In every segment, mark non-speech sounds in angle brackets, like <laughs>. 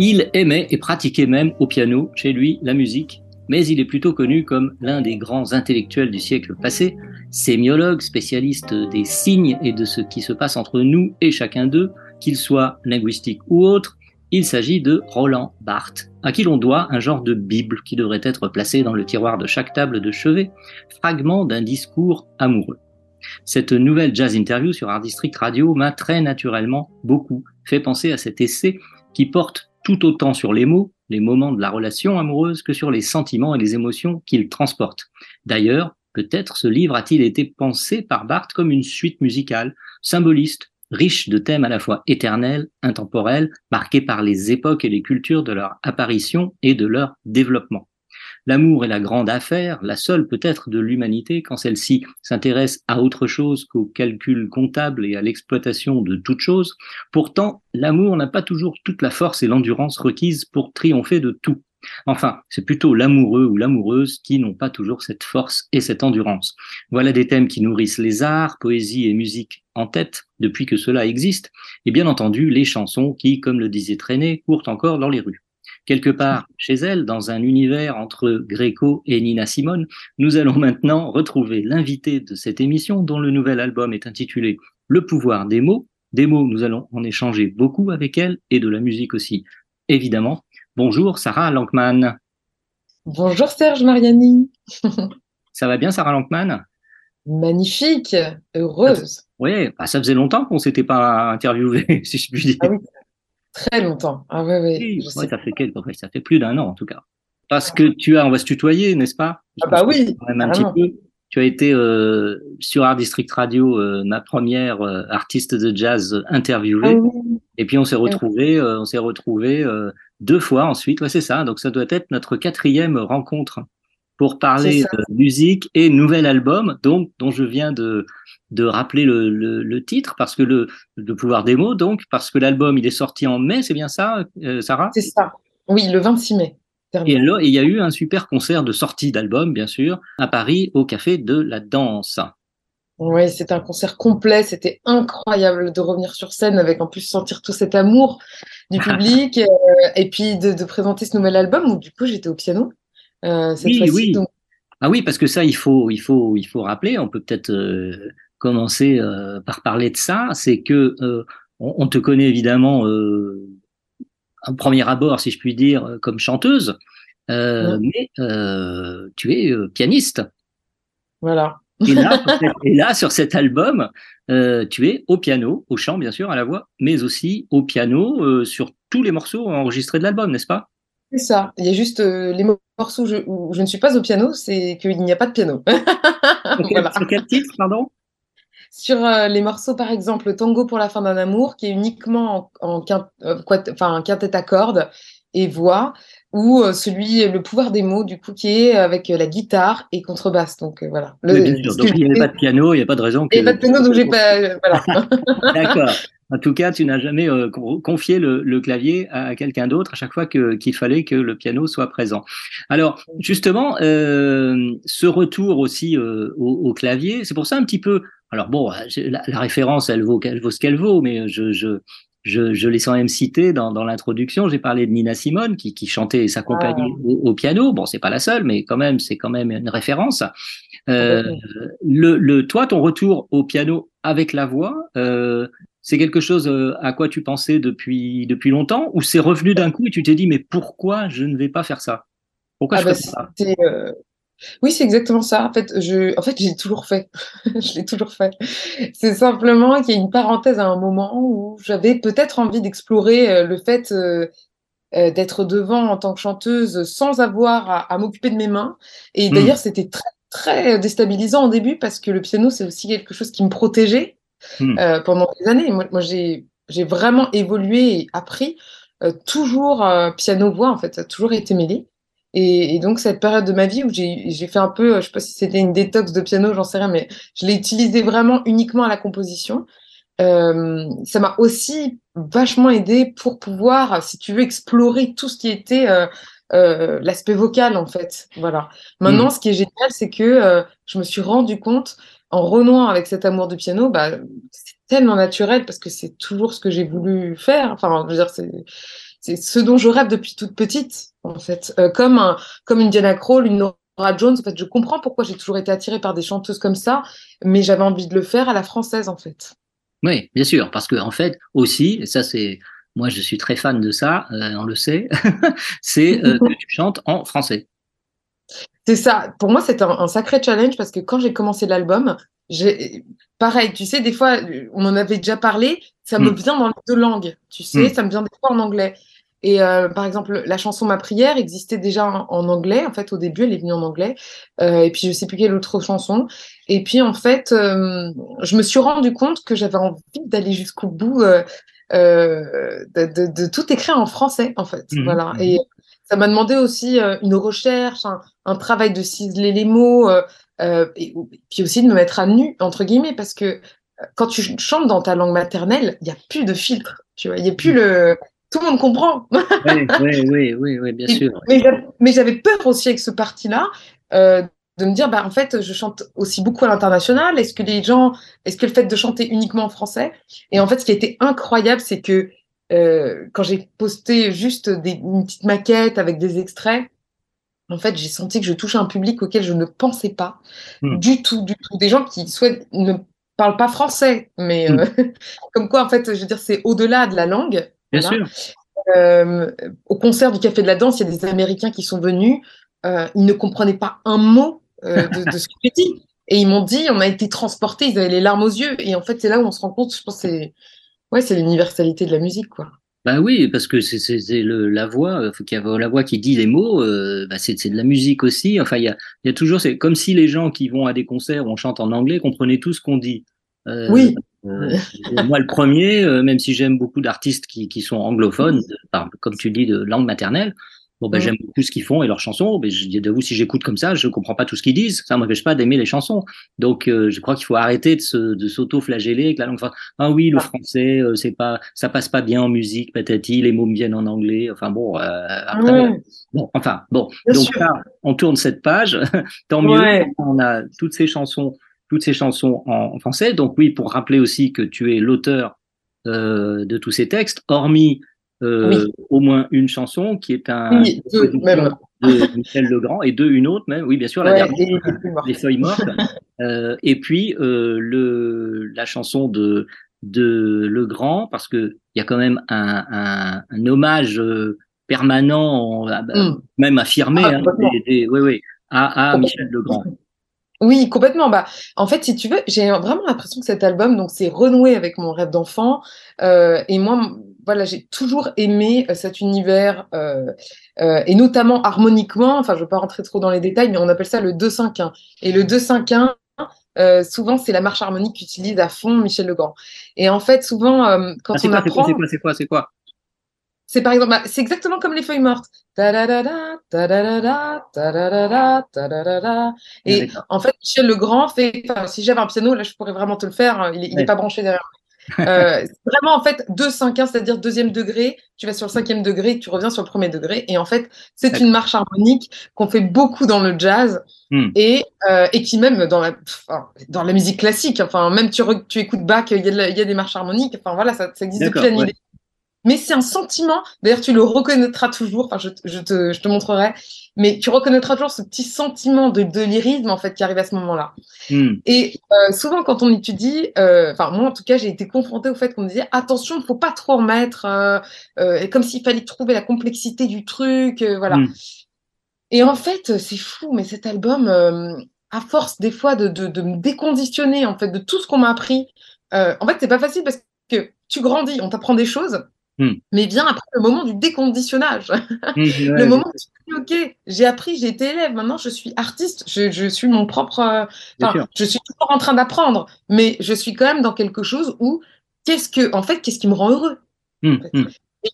Il aimait et pratiquait même au piano, chez lui, la musique, mais il est plutôt connu comme l'un des grands intellectuels du siècle passé, sémiologue, spécialiste des signes et de ce qui se passe entre nous et chacun d'eux, qu'il soit linguistique ou autre. Il s'agit de Roland Barthes, à qui l'on doit un genre de Bible qui devrait être placé dans le tiroir de chaque table de chevet, fragment d'un discours amoureux. Cette nouvelle jazz interview sur Art District Radio m'a très naturellement beaucoup fait penser à cet essai qui porte tout autant sur les mots, les moments de la relation amoureuse, que sur les sentiments et les émotions qu'il transporte. D'ailleurs, peut-être ce livre a-t-il été pensé par Barthes comme une suite musicale, symboliste, riche de thèmes à la fois éternels, intemporels, marqués par les époques et les cultures de leur apparition et de leur développement. L'amour est la grande affaire, la seule peut-être de l'humanité quand celle-ci s'intéresse à autre chose qu'au calcul comptable et à l'exploitation de toute chose. Pourtant, l'amour n'a pas toujours toute la force et l'endurance requises pour triompher de tout. Enfin, c'est plutôt l'amoureux ou l'amoureuse qui n'ont pas toujours cette force et cette endurance. Voilà des thèmes qui nourrissent les arts, poésie et musique en tête depuis que cela existe, et bien entendu les chansons qui, comme le disait Traîné, courent encore dans les rues. Quelque part chez elle, dans un univers entre Gréco et Nina Simone, nous allons maintenant retrouver l'invité de cette émission dont le nouvel album est intitulé Le pouvoir des mots. Des mots, nous allons en échanger beaucoup avec elle et de la musique aussi, évidemment. Bonjour Sarah Lankman. Bonjour Serge Mariani. <laughs> Ça va bien Sarah Lankman? Magnifique, heureuse. Oui, bah, ça faisait longtemps qu'on s'était pas interviewé, <laughs> si je puis dire. Ah oui, très longtemps. Ah ouais, ouais, Oui, je ouais, sais. ça fait quelques, ça fait plus d'un an en tout cas. Parce que tu as, on va se tutoyer, n'est-ce pas? Je Ah bah oui, quand même un petit carrément. peu. Tu as été euh, sur Art District Radio, euh, ma première euh, artiste de jazz interviewée. Ah oui. Et puis on s'est retrouvé, on s'est retrouvé deux fois ensuite. Ouais, c'est ça. Donc ça doit être notre quatrième rencontre pour parler ça. euh, musique et nouvel album, donc dont je viens de de rappeler le, le, le titre parce que le le pouvoir des mots, donc parce que l'album il est sorti en mai, c'est bien ça, euh, Sarah? C'est ça. Oui, le 26 mai. Et là, il y a eu un super concert de sortie d'album, bien sûr, à Paris au Café de la Danse. Oui, c'était un concert complet. C'était incroyable de revenir sur scène avec en plus sentir tout cet amour du <laughs> public euh, et puis de, de présenter ce nouvel album où du coup j'étais au piano cette Oui, fois-ci. oui. Donc, Ah oui, parce que ça, il faut, il faut, il faut rappeler. On peut peut-être euh, commencer euh, par parler de ça. C'est que euh, on, on te connaît évidemment euh, en premier abord, si je puis dire, euh, comme chanteuse, euh, mais euh, tu es euh, pianiste. voilà. Et là, <laughs> sur cet- et là, sur cet album, euh, tu es au piano, au chant bien sûr, à la voix, mais aussi au piano euh, sur tous les morceaux enregistrés de l'album, n'est-ce pas? C'est ça. Il y a juste euh, les morceaux où je, où je ne suis pas au piano, c'est qu'il n'y a pas de piano. sur <laughs> quel, Voilà. sur quel titre, pardon? Sur euh, les morceaux, par exemple, Tango pour la fin d'un amour, qui est uniquement en, en quint- euh, enfin, quintet à cordes et voix, ou euh, celui Le pouvoir des mots, du coup, qui est avec euh, la guitare et contrebasse. Donc euh, voilà. Le- Oui, bien sûr. Donc il n'y avait pas de piano, il n'y a pas de raison que. et pas de piano, donc j'ai pas. <laughs> voilà. <laughs> D'accord. En tout cas, tu n'as jamais euh, con- confié le, le clavier à quelqu'un d'autre à chaque fois que- qu'il fallait que le piano soit présent. Alors, justement, euh, ce retour aussi euh, au, au clavier, c'est pour ça un petit peu. Alors bon, la, la référence, elle vaut, elle vaut ce qu'elle vaut, mais je, je, je, je l'ai sans même cité dans, dans l'introduction. J'ai parlé de Nina Simone qui, qui chantait et s'accompagnait au, au piano. Bon, c'est pas la seule, mais quand même, c'est quand même une référence. Euh, le, le, toi, ton retour au piano avec la voix, euh, c'est quelque chose euh, à quoi tu pensais depuis, depuis longtemps ou c'est revenu d'un coup et tu t'es dit mais pourquoi je ne vais pas faire ça? Pourquoi Ah je bah, fais ça? Oui, c'est exactement ça. En fait, je, en fait, j'ai toujours fait. <laughs> je l'ai toujours fait. C'est simplement qu'il y a une parenthèse à un moment où j'avais peut-être envie d'explorer euh, le fait euh, d'être devant en tant que chanteuse sans avoir à, à m'occuper de mes mains. Et d'ailleurs, c'était très très déstabilisant au début parce que le piano, c'est aussi quelque chose qui me protégeait Hmm. euh, pendant des années. Moi, moi j'ai j'ai vraiment évolué et appris euh, toujours euh, piano-voix, en fait, ça a toujours été mêlé. Et, et donc, cette période de ma vie où j'ai fait un peu, je sais pas si c'était une détox de piano, j'en sais rien, mais je l'ai utilisé vraiment uniquement à la composition. Euh, ça m'a aussi vachement aidé pour pouvoir, si tu veux, explorer tout ce qui était euh, euh, l'aspect vocal, en fait. Voilà. Maintenant, Mhm. ce qui est génial, c'est que je me suis rendu compte, en renouant avec cet amour du piano, bah, c'est tellement naturel parce que c'est toujours ce que j'ai voulu faire. Enfin, je veux dire, c'est c'est ce dont je rêve depuis toute petite, en fait. Euh, comme un, comme une Diana Krall, une Nora Jones. En fait, je comprends pourquoi j'ai toujours été attirée par des chanteuses comme ça, mais j'avais envie de le faire à la française, en fait. Oui, bien sûr, parce que en fait aussi, et ça c'est, moi je suis très fan de ça, euh, on le sait, <laughs> c'est euh, que tu chantes en français. C'est ça. Pour moi, c'était un, un sacré challenge parce que quand j'ai commencé l'album, j'ai pareil, tu sais, des fois, on en avait déjà parlé, ça me Mm. vient dans les deux langues, tu sais, Mm. ça me vient des fois en anglais. Et euh, par exemple, la chanson Ma prière existait déjà en, en anglais. En fait, au début, elle est venue en anglais. Euh, et puis, je sais plus quelle autre chanson. Et puis, en fait, euh, je me suis rendu compte que j'avais envie d'aller jusqu'au bout, de, de, de tout écrire en français, en fait. Mhm. Voilà. Et ça m'a demandé aussi une recherche, un, un travail de ciseler les mots, et puis aussi de me mettre à nu, entre guillemets, parce que quand tu chantes dans ta langue maternelle, il n'y a plus de filtre, tu vois, il n'y a plus le... Tout le monde comprend. Oui, oui, oui, oui, oui, bien Et- sûr. Mais j'avais- mais j'avais peur aussi avec ce parti-là, euh, de me dire, bah, en fait, je chante aussi beaucoup à l'international. Est-ce que les gens, est-ce que le fait de chanter uniquement en français? Et en fait, ce qui a été incroyable, c'est que euh, quand j'ai posté juste des, une petite maquette avec des extraits, en fait, j'ai senti que je touchais un public auquel je ne pensais pas Hmm. du tout, du tout. Des gens qui souhaitent, ne parlent pas français, mais euh, <laughs> comme quoi, en fait, je veux dire, c'est au-delà de la langue. Bien Voilà. sûr. Euh, au concert du Café de la Danse, il y a des Américains qui sont venus. euh, ils ne comprenaient pas un mot euh, de, de ce que j'ai dit. Et ils m'ont dit, on a été transportés, ils avaient les larmes aux yeux. Et en fait, c'est là où on se rend compte, je pense, que c'est ouais, l'universalité de la musique, quoi. Bah oui, parce que c'est la voix, faut qu'il y ait la voix qui dit les mots, euh, bah c'est de la musique aussi. Enfin, il y a, y a toujours, c'est comme si les gens qui vont à des concerts où on chante en anglais comprenaient tout ce qu'on dit. Euh, Oui. Euh, moi, le premier, euh, même si j'aime beaucoup d'artistes qui, qui sont anglophones, par- comme tu dis, de langue maternelle, bon, ben, Mm. j'aime beaucoup ce qu'ils font et leurs chansons. Mais je vous, si j'écoute comme ça, je comprends pas tout ce qu'ils disent. Ça m'empêche pas d'aimer les chansons. Donc, euh, je crois qu'il faut arrêter de s'auto-flageller avec la langue française. Ah oui, le français, euh, c'est pas, ça passe pas bien en musique, patati, les mots me viennent en anglais. Enfin bon, euh, après, bon, enfin bon. Bien Donc sûr. là, on tourne cette page. <laughs> Tant mieux. Ouais. On a toutes ces chansons, toutes ces chansons en, français. Donc oui, pour rappeler aussi que tu es l'auteur euh, de tous ces textes, hormis euh, au moins une chanson qui est un Oui, deux, même. de Michel Legrand et deux une autre même. Oui, bien sûr, la Ouais, dernière et les feuilles mortes. <laughs> Euh, et puis le la chanson de de Legrand parce que il y a quand même un, un, un hommage permanent, euh, Mm. même affirmé, Ah, hein, complètement. des- des- oui, oui, à, à. Michel Legrand. Oui, complètement. Bah, en fait, si tu veux, j'ai vraiment l'impression que cet album, donc, c'est renoué avec mon rêve d'enfant. Euh, et moi, voilà, j'ai toujours aimé euh, cet univers, euh, euh, et notamment harmoniquement. Enfin, je ne veux pas rentrer trop dans les détails, mais on appelle ça le 2-5-1. Et le 2-5-1, euh, souvent, c'est la marche harmonique qu'utilise à fond Michel Legrand. Et en fait, souvent, euh, quand Ah, on quoi, apprend, c'est quoi, c'est quoi, c'est quoi? C'est par exemple, bah, c'est exactement comme les feuilles mortes. Et en fait, Michel Legrand fait, enfin, si j'avais un piano, là, je pourrais vraiment te le faire. hein, Il n'est Ouais. pas branché derrière. Euh, <laughs> vraiment, en fait, 2 5 1 c'est-à-dire deuxième degré. Tu vas sur le cinquième degré, tu reviens sur le premier degré. Et en fait, c'est une marche harmonique qu'on fait beaucoup dans le jazz Hmm. et, euh, et qui même dans la, enfin, dans la musique classique, enfin, même tu, écoutes Bach, il y, a y des marches harmoniques. Enfin, voilà, ça, ça existe depuis la ouais. Mais c'est un sentiment, d'ailleurs tu le reconnaîtras toujours, enfin je, je, te, je te montrerai, mais tu reconnaîtras toujours ce petit sentiment de, lyrisme en fait qui arrive à ce moment-là. Hmm. Et euh, souvent quand on étudie, euh, enfin moi en tout cas j'ai été confrontée au fait qu'on me disait attention, il ne faut pas trop en mettre, euh, comme s'il fallait trouver la complexité du truc, voilà. Hmm. Et en fait c'est fou, mais cet album, à force des fois de, de, de me déconditionner en fait de tout ce qu'on m'a appris, en fait c'est pas facile parce que tu grandis, on t'apprend des choses. Hmm. Mais vient après le moment du déconditionnage, <laughs> Hmm, le moment où tu dis, ok, j'ai appris, j'ai été élève, maintenant je suis artiste, je, je suis mon propre. euh, Bien Enfin, je suis toujours en train d'apprendre, mais je suis quand même dans quelque chose où qu'est-ce que, en fait, qu'est-ce qui me rend heureux hum.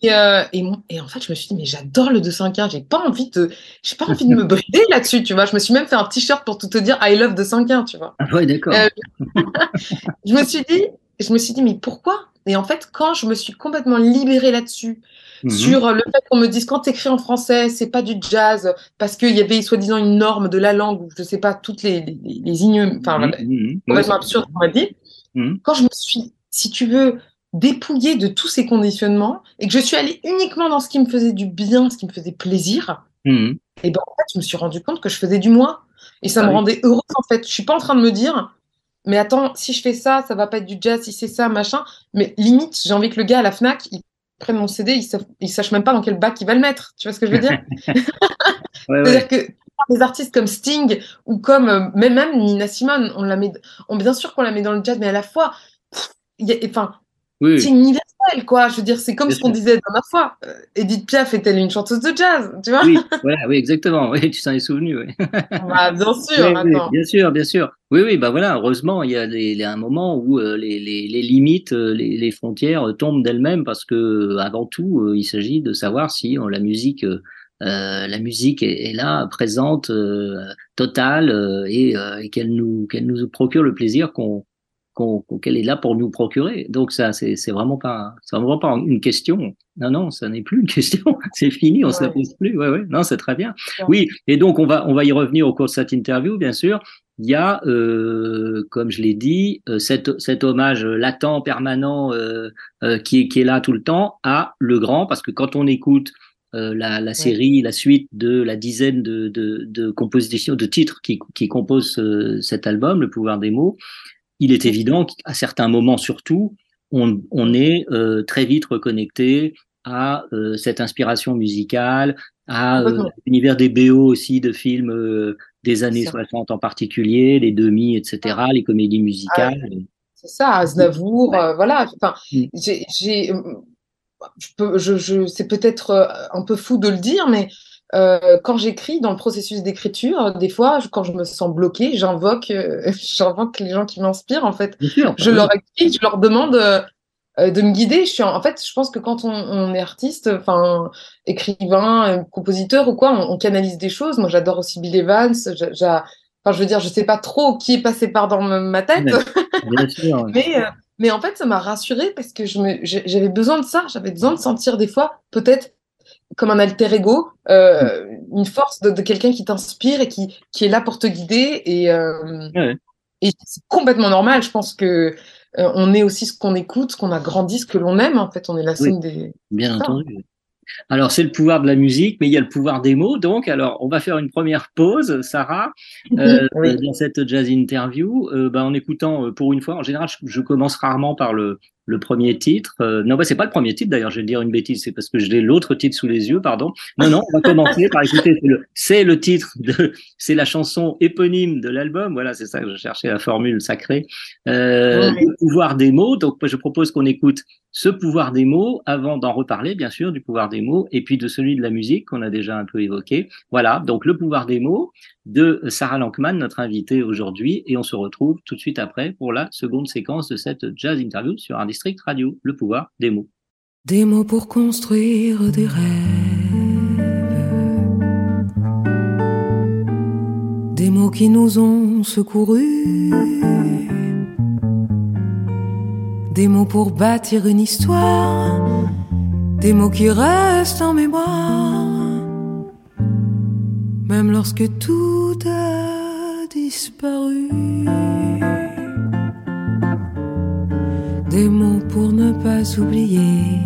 et, euh, et en fait, je me suis dit, mais j'adore le 2-5-1, j'ai pas envie de, j'ai pas envie de me <laughs> brider là-dessus, tu vois. Je me suis même fait un t-shirt pour tout te dire, I love 2-5-1, tu vois. Ah ouais, d'accord. Euh, <laughs> Je me suis dit, je me suis dit, mais pourquoi Et en fait, quand je me suis complètement libérée là-dessus, Mhm. sur le fait qu'on me dise quand t'écris en français, c'est pas du jazz, parce qu'il y avait soi-disant une norme de la langue, ou je sais pas, toutes les, les, enfin, Mhm, mhm. Complètement absurde qu'on m'a dit. Quand je me suis, si tu veux, dépouillée de tous ces conditionnements, et que je suis allée uniquement dans ce qui me faisait du bien, ce qui me faisait plaisir, et ben en fait, je me suis rendu compte que je faisais du moi. Et ça Ah me oui. rendait heureuse en fait. Je suis pas en train de me dire, mais attends, si je fais ça, ça va pas être du jazz, si c'est ça, machin. Mais limite, j'ai envie que le gars à la Fnac, il prenne mon CD, il, sa- il sache même pas dans quel bac il va le mettre. Tu vois ce que je veux dire? <laughs> Ouais, ouais. C'est-à-dire que des artistes comme Sting ou comme euh, même, même Nina Simone, on la met, on, bien sûr qu'on la met dans le jazz, mais à la fois, pff, il y a- enfin, Oui, c'est universel, quoi. Je veux dire, c'est comme Bien ce qu'on disait la dernière fois. Euh, Edith Piaf est-elle une chanteuse de jazz, tu vois oui, <laughs> voilà, oui, exactement. Oui, tu t'en es souvenu. Oui. Bah, Bien <laughs> sûr, Oui, oui, attends. bien sûr, bien sûr. Oui, oui, bah voilà. Heureusement, il y a un moment où euh, les, limites, euh, les, frontières tombent d'elles-mêmes parce que avant tout, euh, il s'agit de savoir si la musique, euh, euh, la musique est, est là, présente, euh, totale, euh, et, et qu'elle nous, qu'elle nous procure le plaisir qu'on qu'elle est là pour nous procurer. Donc ça, c'est vraiment pas, c'est vraiment pas une question. Non, non, ça n'est plus une <laughs> question. C'est fini, on se la Ouais. pose plus. Ouais, ouais. Non, c'est très bien. Ouais. Oui, et donc on va on va y revenir au cours de cette interview, bien sûr. Il y a, euh, comme je l'ai dit, euh, cet, cet hommage latent, permanent, euh, euh, qui, est, qui est là tout le temps à Le Grand, parce que quand on écoute euh, la, la série, la suite de la dizaine de, de, de compositions, de titres qui, qui composent cet album, Le pouvoir des mots, il est évident qu'à certains moments surtout, on, on est euh, très vite reconnecté à euh, cette inspiration musicale, à euh, l'univers des BO aussi de films des années Ça. 60 en particulier, les demi, etc., les comédies musicales. C'est ça, Aznavour, Ouais. voilà. Enfin, Mm. j'ai, je c'est peut-être un peu fou de le dire, mais euh, quand j'écris dans le processus d'écriture, des fois, quand je me sens bloquée, j'invoque, euh, <laughs> j'invoque les gens qui m'inspirent. En fait, sûr. je leur écris, je leur demande euh, de me guider. Je suis, en, fait, je pense que quand on, on est artiste, enfin, écrivain, compositeur ou quoi, on, on canalise des choses. Moi, j'adore aussi Bill Evans. Enfin, je veux dire, je sais pas trop qui est passé par dans ma tête. Ouais. <laughs> Bien sûr. Mais, mais en fait, ça m'a rassurée parce que je j'avais besoin de ça. J'avais besoin de sentir des fois, peut-être comme un alter ego, euh, une force de, de quelqu'un qui t'inspire et qui, qui est là pour te guider. Et, euh, Ouais. et c'est complètement normal. Je pense que euh, on est aussi ce qu'on écoute, ce qu'on a grandi, ce que l'on aime. En fait, on est la somme des. Bien entendu. Alors, c'est le pouvoir de la musique, mais il y a le pouvoir des mots. Donc, alors, on va faire une première pause, Sarah, <laughs> euh, Oui. dans cette jazz interview, euh, bah, en écoutant, euh, pour une fois, en général, je, je commence rarement par le, le premier titre. Euh, non, bah, c'est pas le premier titre, d'ailleurs, je vais dire une bêtise, c'est parce que j'ai l'autre titre sous les yeux, pardon. Non, non, on va commencer par écouter, c'est le, titre de, c'est la chanson éponyme de l'album. Voilà, c'est ça que je cherchais, la formule sacrée. Euh. Le pouvoir des mots. Donc, je propose qu'on écoute ce pouvoir des mots avant d'en reparler, bien sûr, du pouvoir des mots, et puis de celui de la musique qu'on a déjà un peu évoqué. Voilà, donc le pouvoir des mots de Sarah Lankman, notre invitée aujourd'hui, et on se retrouve tout de suite après pour la seconde séquence de cette jazz interview sur un le pouvoir des mots. Des mots pour construire des rêves. Des mots qui nous ont secourus. Des mots pour bâtir une histoire. Des mots qui restent en mémoire. Même lorsque tout a disparu. Des mots pour ne pas oublier.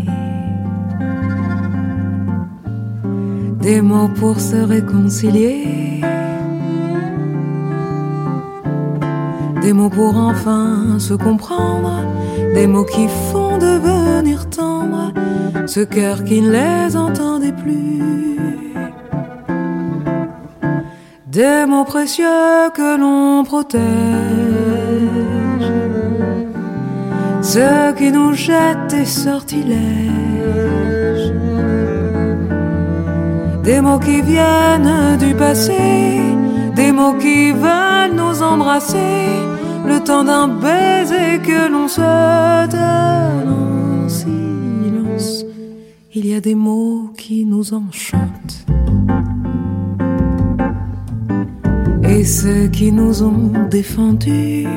Des mots pour se réconcilier. Des mots pour enfin se comprendre. Des mots qui font devenir tendre ce cœur qui ne les entendait plus. Des mots précieux que l'on protège. Ceux qui nous jettent des sortilèges. des mots qui viennent du passé, des mots qui veulent nous embrasser, le temps d'un baiser que l'on se donne en silence. Il y a des mots qui nous enchantent. Et ceux qui nous ont défendus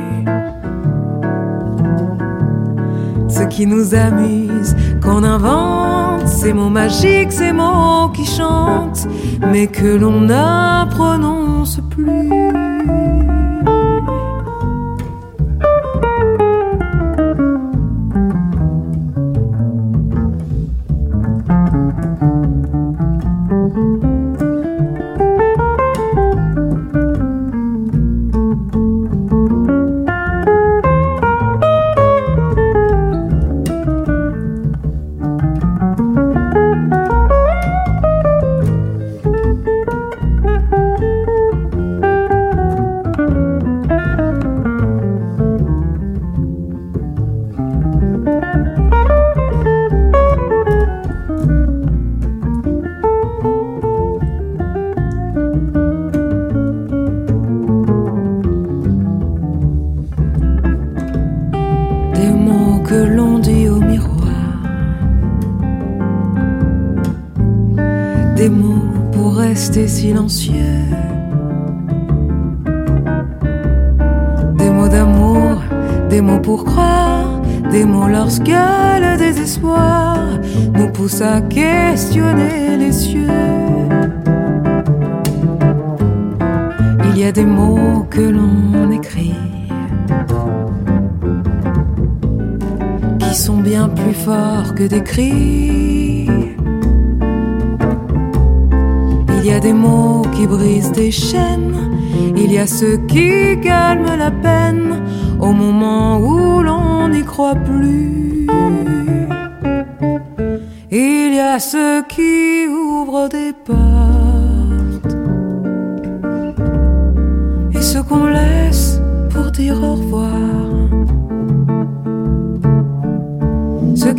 qui nous amuse, qu'on invente ces mots magiques, ces mots qui chantent, mais que l'on ne prononce plus.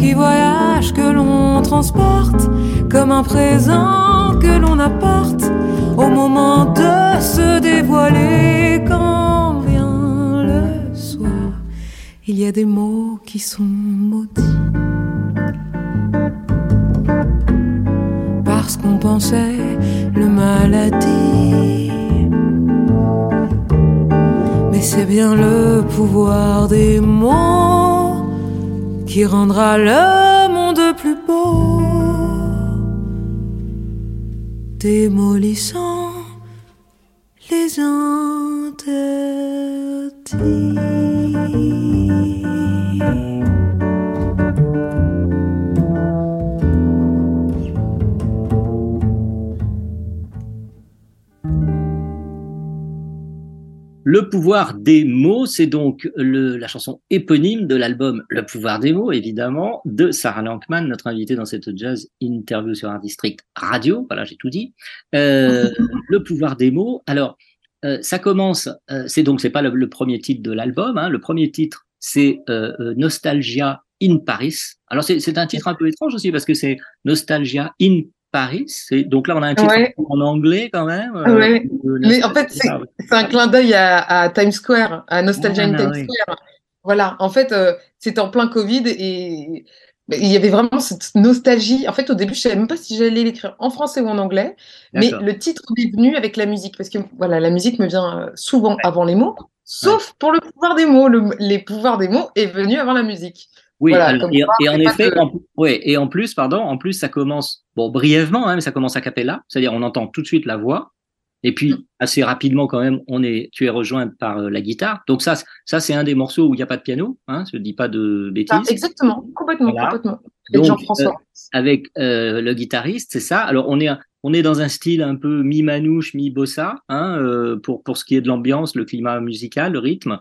Qui voyagent, que l'on transporte, comme un présent que l'on apporte au moment de se dévoiler quand vient le soir. Il y a des mots qui sont maudits. Parce qu'on pensait le maladie. Mais c'est bien le pouvoir des mots qui rendra le monde plus beau, démolissant les interdits. Le pouvoir des mots, c'est donc la chanson éponyme de l'album Le pouvoir des mots, évidemment, de Sarah Lankman, notre invitée dans cette jazz interview sur Art District Radio. Voilà, j'ai tout dit. Euh, <laughs> le pouvoir des mots. Alors, euh, ça commence. Euh, c'est donc c'est pas le, premier titre de l'album. Hein. le premier titre, c'est Nostalgia in Paris. Alors c'est un titre un peu étrange aussi parce que c'est Nostalgia in Paris. Donc là, on a un titre en anglais quand même. Euh, Mais en fait, c'est un clin d'œil à, Times Square, à Nostalgia in Times Square. Voilà, en fait, euh, c'était en plein Covid et il y avait vraiment cette nostalgie. En fait, au début, je savais même pas si j'allais l'écrire en français ou en anglais, mais le titre est venu avec la musique parce que voilà, la musique me vient euh, souvent avant les mots, sauf pour le pouvoir des mots. Le, les pouvoirs des mots est venu avant la musique. Oui, et, en effet, et en plus, pardon, en plus, ça commence, bon, brièvement, hein, mais ça commence à capella, c'est-à-dire on entend tout de suite la voix, et puis mm. assez rapidement quand même, on est, tu es rejoint par euh, la guitare. Donc ça, ça c'est un des morceaux où il n'y a pas de piano, hein, je ne dis pas de bêtises. Ah, exactement, complètement, complètement. Jean-François. Euh, avec euh, le guitariste, c'est ça. Alors on est, on est dans un style un peu mi-manouche, mi-bossa, hein, pour, pour ce qui est de l'ambiance, le climat musical, le rythme.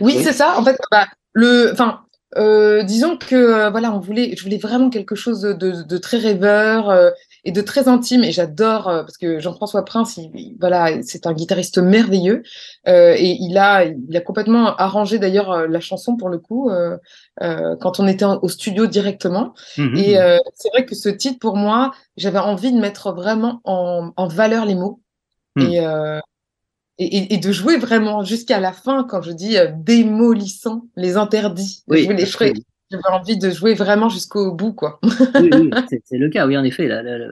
Oui, c'est ça. En fait, bah, le, enfin, euh, disons que euh, voilà, on voulait, je voulais vraiment quelque chose de, de, très rêveur. Euh, et de très intime. Et j'adore euh, parce que Jean-François Prince, il, il- voilà, c'est un guitariste merveilleux euh, et il a, il a complètement arrangé d'ailleurs la chanson pour le coup euh, euh, quand on était en- au studio directement. Mhm. Et euh, c'est vrai que ce titre, pour moi, j'avais envie de mettre vraiment en, en valeur les mots Hmm. et, euh, et, de jouer vraiment jusqu'à la fin quand je dis euh, démolissant les interdits. Oui, absolument. J'avais envie de jouer vraiment jusqu'au bout, quoi. oui, oui, c'est- le cas, oui, en effet. la- la- la-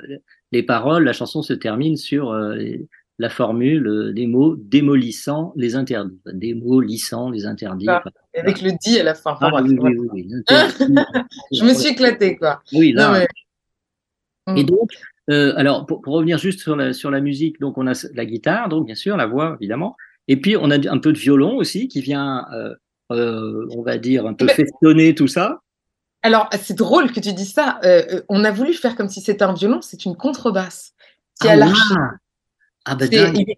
les paroles, la chanson se termine sur euh, les- la formule euh, des mots démolissant les interdits. Démolissant les interdits. Ah, enfin, Avec le dit à la fin. Ah, oui, oui, oui. Je me suis éclatée, quoi. Oui, là. Non, mais- Et Mm. donc, euh, alors, pour, pour revenir juste sur la, sur la musique, donc on a la guitare, donc bien sûr, la voix, évidemment. Et puis, on a un peu de violon aussi qui vient, euh, euh, on va dire, un peu Mais- festonner tout ça. Alors, c'est drôle que tu dis ça. On a voulu faire comme si c'était un violon, c'est une contrebasse qui Ah, a. Ah, bah, dingue.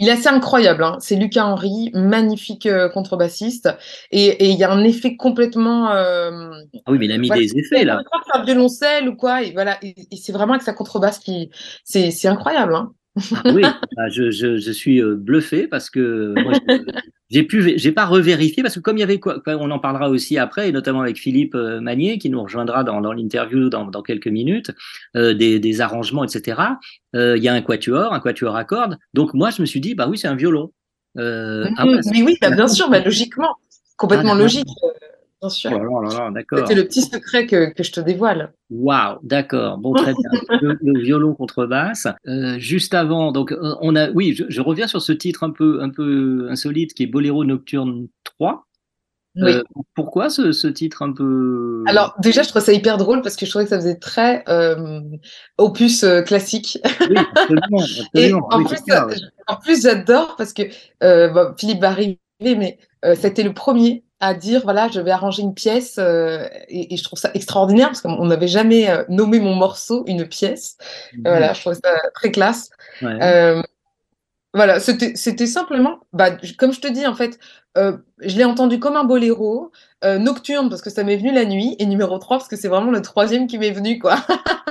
Il, est, assez incroyable. hein. C'est Lucas Henry, magnifique euh, contrebassiste. Et il y a un effet complètement. euh, Ah oui, mais il a mis voilà, des effets, là. c'est un violoncelle ou quoi. Et voilà. Et, et c'est vraiment avec sa contrebasse qui. C'est c'est incroyable. Hein. Ah oui, bah, je, je, je suis euh, bluffé parce que moi, je- <laughs> j'ai pu, j'ai pas revérifié parce que comme il y avait quoi, on en parlera aussi après, et notamment avec Philippe euh, Magnier qui nous rejoindra dans, dans l'interview dans, dans quelques minutes, euh, des, des arrangements, etc. Euh, Il y a un quatuor, un quatuor à cordes. Donc moi, je me suis dit, bah oui, c'est un violon. Euh, ah mais oui, bah, bien sûr, bah, logiquement. Complètement Ah, logique. Bien sûr. Oh là là là là, d'accord. C'était le petit secret que, que je te dévoile. Waouh, d'accord. Bon, très bien. <laughs> Le, le violon contrebasse. Euh, juste avant, donc euh, on a, oui, je, je reviens sur ce titre un peu, un peu insolite qui est Boléro Nocturne 3. Oui. Euh, pourquoi ce, ce titre un peu Alors déjà, je trouve ça hyper drôle parce que je trouvais que ça faisait très euh, opus classique. Oui, absolument, <laughs> Et en Oui, plus, c'est ça, ouais. en plus, j'adore parce que Philippe va arriver, mais c'était le premier à dire voilà, je vais arranger une pièce euh, et, et je trouve ça extraordinaire parce qu'on n'avait jamais euh, nommé mon morceau une pièce. Euh, Voilà, je trouve ça très classe. Ouais. Voilà, c'était simplement, bah, comme je te dis, en fait, euh, je l'ai entendu comme un boléro, euh, nocturne parce que ça m'est venu la nuit, et numéro 3 parce que c'est vraiment le troisième qui m'est venu, quoi.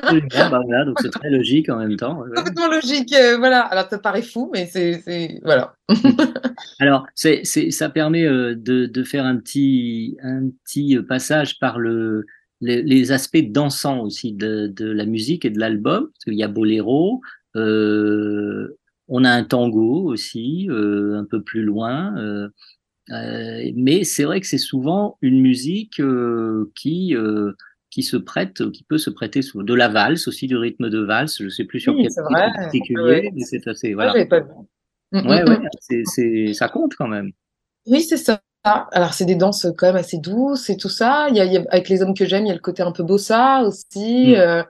Bah voilà, donc c'est très logique en même temps. ouais. Complètement logique, euh, voilà. Alors ça paraît fou, mais c'est, voilà. <laughs> Alors, c'est, ça permet de, de faire un petit, un petit passage par le, les, les aspects dansants aussi de, de la musique et de l'album. Parce qu'il y a Boléro, euh, on a un tango aussi, euh, un peu plus loin. euh, euh, mais c'est vrai que c'est souvent une musique qui, qui se prête, qui peut se prêter sous de la valse aussi, du rythme de valse. Je sais plus sur Oui, quel titre particulier, ouais. mais c'est assez. Voilà. j'avais pas vu. Mm, Ouais, mm, ouais, mm. ça compte quand même. Oui, c'est ça. Alors, c'est des danses quand même assez douces et tout ça. Il y a, il y a- avec les hommes que j'aime, il y a le côté un peu bossa aussi. Mm. euh,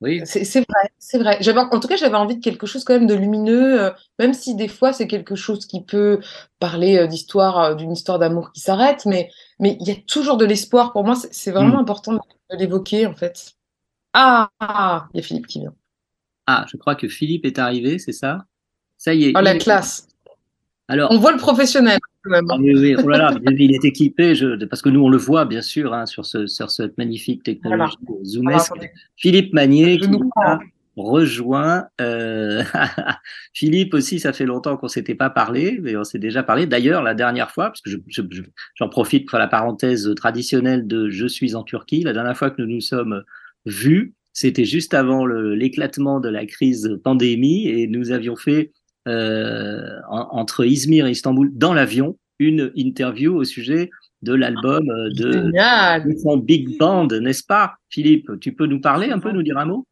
Oui. c'est vrai, c'est vrai. J'avais, en tout cas, j'avais envie de quelque chose quand même de lumineux, euh, même si des fois c'est quelque chose qui peut parler euh, d'histoire, euh, d'une histoire d'amour qui s'arrête, mais mais il y a toujours de l'espoir. Pour moi, c'est vraiment Mm. important de, l'évoquer en fait. Ah, il y a Philippe qui vient. Ah, je crois que Philippe est arrivé, c'est ça? Ça y est. Oh, la est- classe. Alors, On voit le professionnel. Ah oui, oui, oh là là, il est équipé, je- parce que nous on le voit bien sûr hein, sur, ce, sur cette magnifique technologie zoomesque. attendez. Philippe Magnier qui nous a rejoint. euh, <laughs> Philippe aussi, ça fait longtemps qu'on s'était pas parlé, mais on s'est déjà parlé. D'ailleurs, la dernière fois, parce que je- je- je- j'en profite pour la parenthèse traditionnelle de Je suis en Turquie, la dernière fois que nous nous sommes vus, c'était juste avant l'éclatement de la crise pandémie et nous avions fait en- entre Izmir et Istanbul dans l'avion une interview au sujet de l'album euh, de, son big band, n'est-ce pas, Philippe? Tu peux nous parler un peu, nous dire un mot?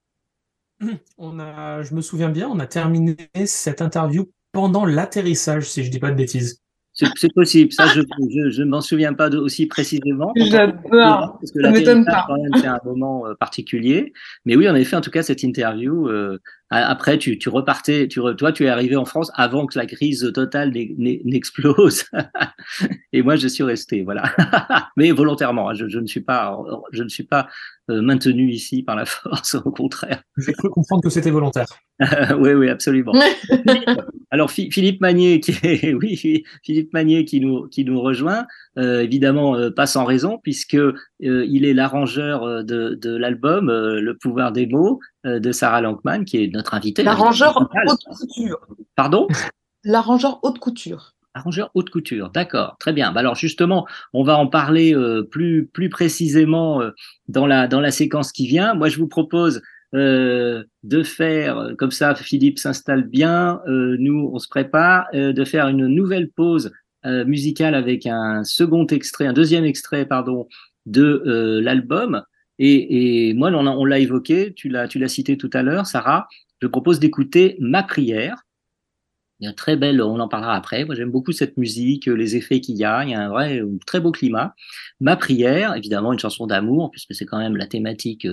<clears throat> On a, je me souviens bien, on a terminé cette interview pendant l'atterrissage, si je dis pas de bêtises. C'est possible, ça je, je, je ne m'en souviens pas de, aussi précisément. J'adore. Parce que Ça m'étonne l'atterrissage, pas. quand même, c'est un moment euh, particulier. Mais oui, en effet, en tout cas, cette interview, euh, après, tu, tu repartais, tu re- toi, tu es arrivé en France avant que la crise totale n'e- n'e- n'explose. <laughs> Et moi, je suis resté, voilà. <laughs> Mais volontairement, hein, je, je ne suis pas, je ne suis pas euh, maintenu ici par la <laughs> force, au contraire. J'ai cru comprendre que c'était volontaire. oui, oui, absolument. Alors Philippe Magnier, qui est, oui, Philippe Magnier qui nous qui nous rejoint, euh, évidemment euh, pas sans raison puisque euh, il est l'arrangeur de, de l'album Le pouvoir des mots de Sarah Lankman, qui est notre invité. L'arrangeur haute couture. Pardon? L'arrangeur haute couture. Arrangeur haute couture, d'accord, très bien. Bah alors justement, on va en parler plus plus précisément dans la dans la séquence qui vient. Moi, je vous propose euh, de faire, comme ça Philippe s'installe bien, euh, nous on se prépare, euh, de faire une nouvelle pause musicale avec un second extrait, un deuxième extrait, pardon, de l'album. Et, et, moi, on, l'a évoqué, tu l'as, tu l'as cité tout à l'heure, Sarah. Je propose d'écouter Ma prière. Il y a très belle, on en parlera après. Moi, j'aime beaucoup cette musique, les effets qu'il y a. Il y a un vrai, très beau climat. Ma prière, évidemment, une chanson d'amour, puisque c'est quand même la thématique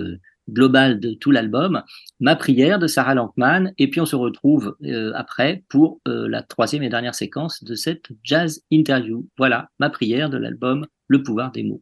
global de tout l'album, Ma prière de Sarah Lankman, et puis on se retrouve euh, après pour euh, la troisième et dernière séquence de cette jazz interview. Voilà, Ma prière de l'album Le pouvoir des mots.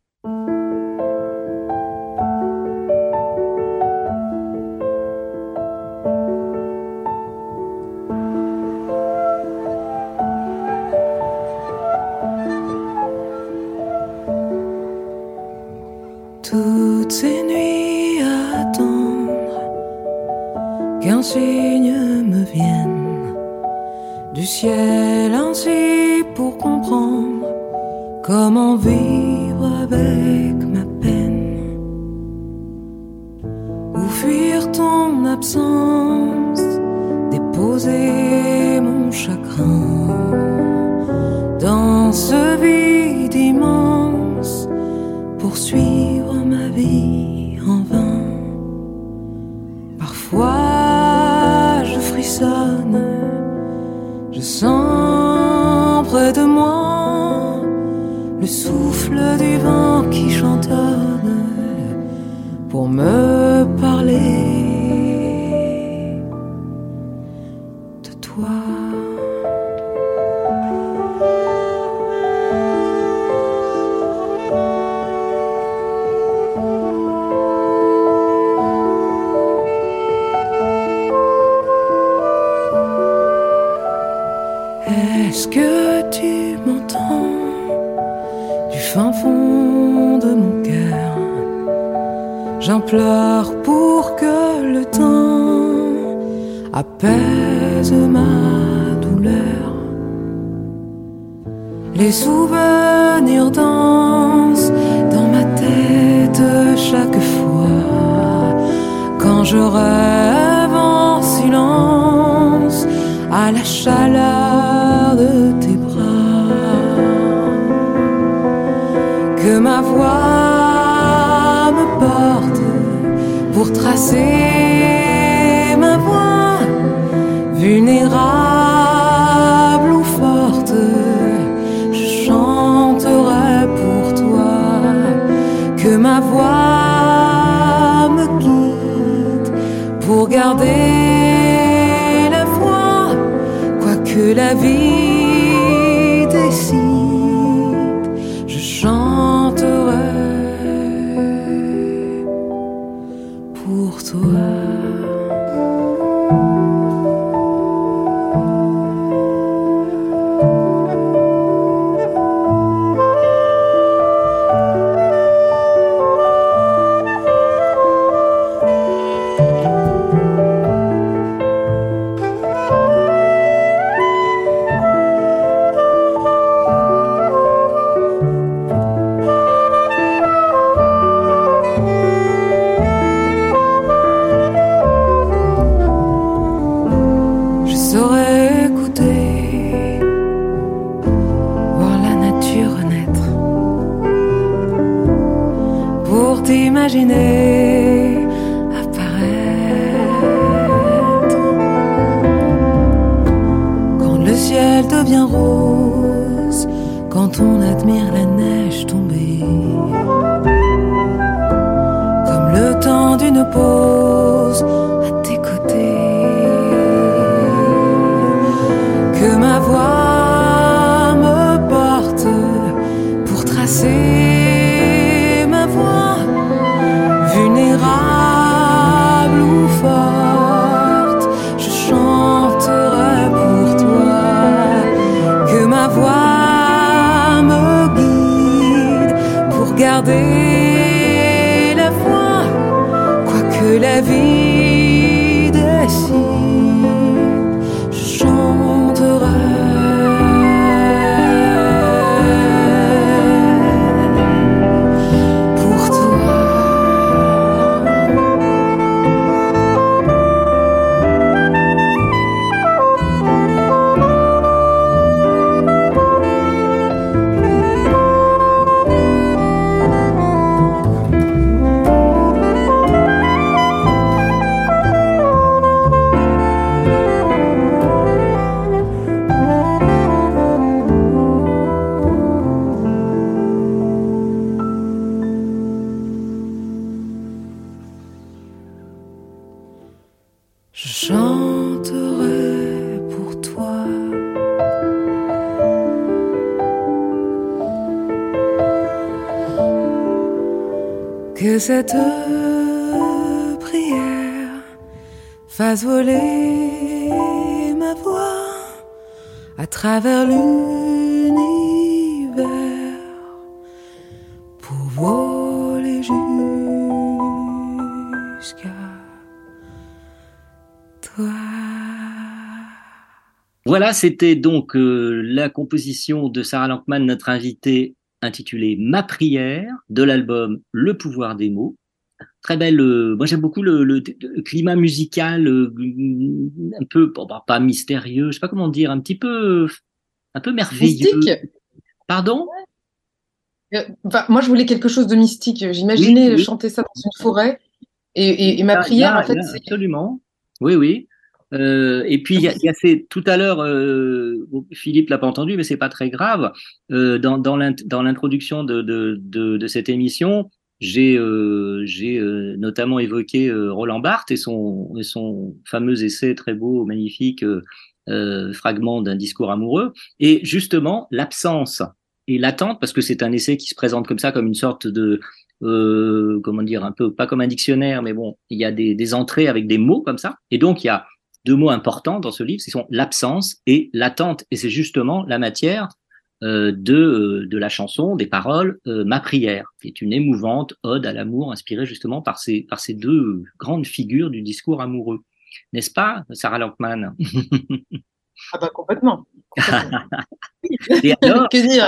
Pour que le temps apaise ma douleur. Les souvenirs dansent dans ma tête chaque fois quand je rêve en silence à la chaleur de tes tracer ma voie, vulnérable ou forte, je chanterai pour toi. Que ma voix me guide pour garder la foi, quoi que la vie cette prière fasse voler ma voix à travers l'univers pour voler jusqu'à toi. Voilà, c'était donc euh, la composition de Sarah Lankman, notre invitée, intitulée Ma prière, de l'album Le pouvoir des mots. Très belle. euh, moi, j'aime beaucoup le, le- le climat musical, euh, un peu, bon, bah, pas mystérieux, je sais pas comment dire, un petit peu, un peu merveilleux. Mystique? Pardon? Euh, moi, je voulais quelque chose de mystique. J'imaginais Oui, oui. chanter ça dans une forêt. Et, et- et ma Là, prière, là, en fait, c'est absolument. Oui, oui. Euh, et puis il y a, y a ces- tout à l'heure, euh, Philippe l'a pas entendu, mais c'est pas très grave. Euh, dans dans l'int- dans l'introduction de, de, de, de cette émission, j'ai euh, notamment évoqué Roland Barthes et son et son fameux essai très beau, magnifique, fragment d'un discours amoureux. Et justement, l'absence et l'attente, parce que c'est un essai qui se présente comme ça, comme une sorte de comment dire, un peu pas comme un dictionnaire, mais bon, il y a des entrées avec des mots comme ça. Et donc il y a deux mots importants dans ce livre, ce sont l'absence et l'attente. Et c'est justement la matière euh, de, euh, de la chanson, des paroles, euh, Ma prière, qui est une émouvante ode à l'amour inspirée justement par ces, par ces deux grandes figures du discours amoureux. N'est-ce pas, Sarah Lankman ah bah, complètement. <laughs> Et alors, que dire?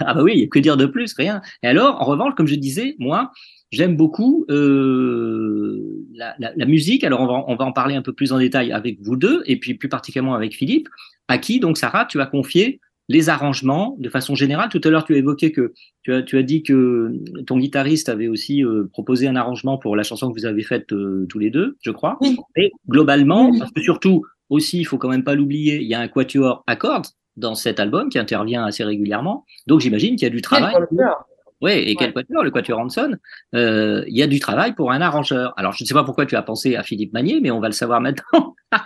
Ah bah oui, que dire de plus? Rien. Et alors, en revanche, comme je disais, moi, j'aime beaucoup euh, la, la- la musique. Alors, on va, on va en parler un peu plus en détail avec vous deux, et puis plus particulièrement avec Philippe, à qui, donc, Sarah, tu as confié les arrangements de façon générale. Tout à l'heure, tu as évoqué que tu as, tu as dit que ton guitariste avait aussi euh, proposé un arrangement pour la chanson que vous avez faite euh, tous les deux, je crois. Oui. Et globalement, Oui. parce que surtout aussi, il faut quand même pas l'oublier, il y a un quatuor à cordes dans cet album qui intervient assez régulièrement. Donc j'imagine qu'il y a du travail. Oui, et quel quatuor, le quatuor Hanson. Euh, il y a du travail pour un arrangeur. Alors je ne sais pas pourquoi tu as pensé à Philippe Magnier, mais on va le savoir maintenant. <laughs>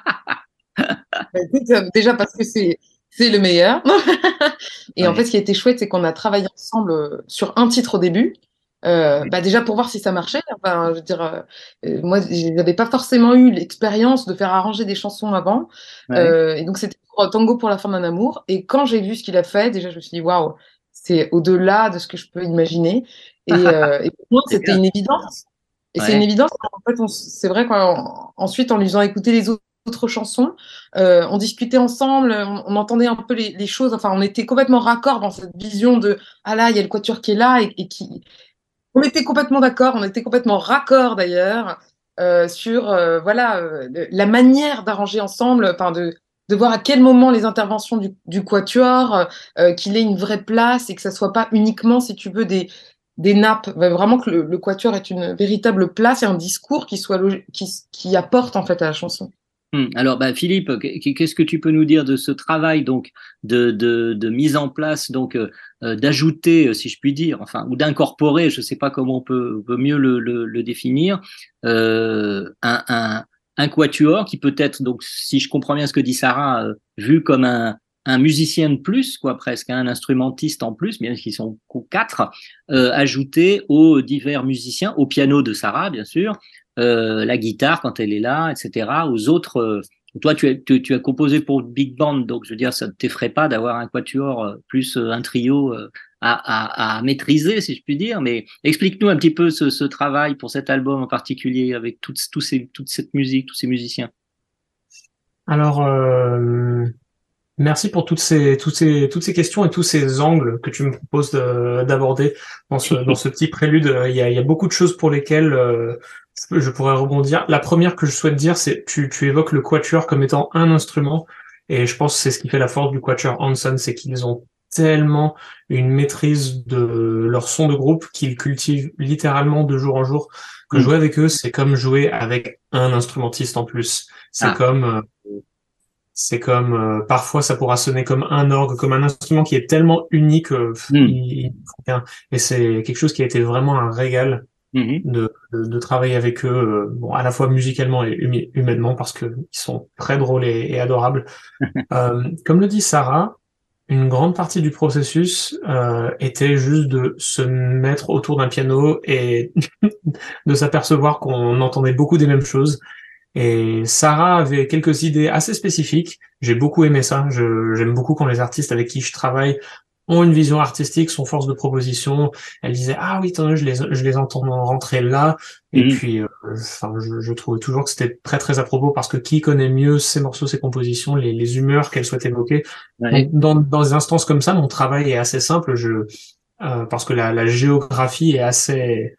Bah, euh, déjà parce que c'est c'est le meilleur. <laughs> et en Ouais. fait, ce qui a été chouette, c'est qu'on a travaillé ensemble euh, sur un titre au début. Euh, bah déjà pour voir si ça marchait. Enfin, je veux dire, euh, moi, je n'avais pas forcément eu l'expérience de faire arranger des chansons avant. Ouais. Euh, et donc, c'était pour Tango pour la fin d'un amour. Et quand j'ai vu ce qu'il a fait, déjà, je me suis dit, waouh, c'est au-delà de ce que je peux imaginer. Et, <laughs> euh, et pour moi, c'était une évidence. Et c'est une évidence. En fait, c'est vrai qu'ensuite, en lui faisant écouter les autres autres chansons, euh, on discutait ensemble, on, on entendait un peu les, les choses. Enfin, on était complètement raccord dans cette vision de ah là, il y a le quatuor qui est là et, et qui. On était complètement d'accord, on était complètement raccord d'ailleurs euh, sur voilà la manière d'arranger ensemble, enfin de de voir à quel moment les interventions du, du quatuor, euh, qu'il ait une vraie place et que ça soit pas uniquement, si tu veux, des des nappes, Mais vraiment que le, le quatuor est une véritable place et un discours qui soit qui, apporte en fait à la chanson. Hum, Alors, bah, Philippe, qu- qu'est-ce que tu peux nous dire de ce travail donc de, de, mise en place, donc euh, euh, d'ajouter, euh, si je puis dire, enfin, ou d'incorporer, je ne sais pas comment on peut, mieux le, le, définir, euh, un, un quatuor qui peut être, donc, si je comprends bien ce que dit Sarah, euh, vu comme un, un musicien de plus, quoi, presque, hein, un instrumentiste en plus, bien qu'ils sont quatre, euh, ajouté aux divers musiciens, au piano de Sarah, bien sûr, euh, la guitare quand elle est là, etc., aux autres. euh, toi, tu as, tu, tu as composé pour Big Band, donc je veux dire, ça ne t'effraie pas d'avoir un quatuor euh, plus un trio euh, à, à, maîtriser, si je puis dire. Mais explique-nous un petit peu ce, ce, travail pour cet album en particulier, avec toute, tout ces, toute cette musique, tous ces musiciens. Alors, euh, merci pour toutes ces, toutes, ces, toutes ces questions et tous ces angles que tu me proposes d'aborder dans ce, dans ce petit prélude. Il y, a, il y a beaucoup de choses pour lesquelles euh, je pourrais rebondir. La première que je souhaite dire, c'est tu, tu évoques le quatuor comme étant un instrument. Et je pense que c'est ce qui fait la force du quatuor Hanson, c'est qu'ils ont tellement une maîtrise de leur son de groupe qu'ils cultivent littéralement de jour en jour que mm. jouer avec eux, c'est comme jouer avec un instrumentiste en plus. C'est ah. comme euh, c'est comme euh, parfois ça pourra sonner comme un orgue, comme un instrument qui est tellement unique. Euh, mm. et c'est quelque chose qui a été vraiment un régal mm-hmm. de, de, travailler avec eux, bon à la fois musicalement et humainement parce que ils sont très drôles et, et adorables. <laughs> comme le dit Sarah, une grande partie du processus euh, était juste de se mettre autour d'un piano et <laughs> de s'apercevoir qu'on entendait beaucoup des mêmes choses. Et Sarah avait quelques idées assez spécifiques. J'ai beaucoup aimé ça. J'aime beaucoup quand les artistes avec qui je travaille ont une vision artistique, sont force de proposition. Elle disait ah oui, je les je les entends rentrer là. Et mhm. puis, euh, enfin, je, je, trouvais toujours que c'était très très à propos parce que qui connaît mieux ces morceaux, ces compositions, les, les humeurs qu'elle souhaite évoquer? dans, dans des instances comme ça, mon travail est assez simple. Je euh, parce que la, la, géographie est assez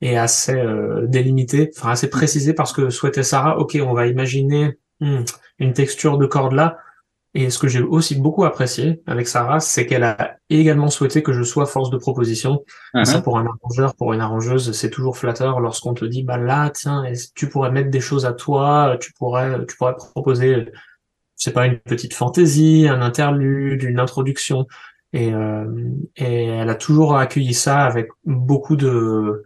est assez euh, délimitée, enfin assez précisée parce que souhaitait Sarah, ok, on va imaginer hmm, une texture de corde là et ce que j'ai aussi beaucoup apprécié avec Sarah, c'est qu'elle a également souhaité que je sois force de proposition. Uh-huh. Ça, pour un arrangeur, pour une arrangeuse, c'est toujours flatteur lorsqu'on te dit, bah là, tiens, tu pourrais mettre des choses à toi, tu pourrais, tu pourrais proposer, je sais pas, une petite fantaisie, un interlude, une introduction. Et, euh, et elle a toujours accueilli ça avec beaucoup de,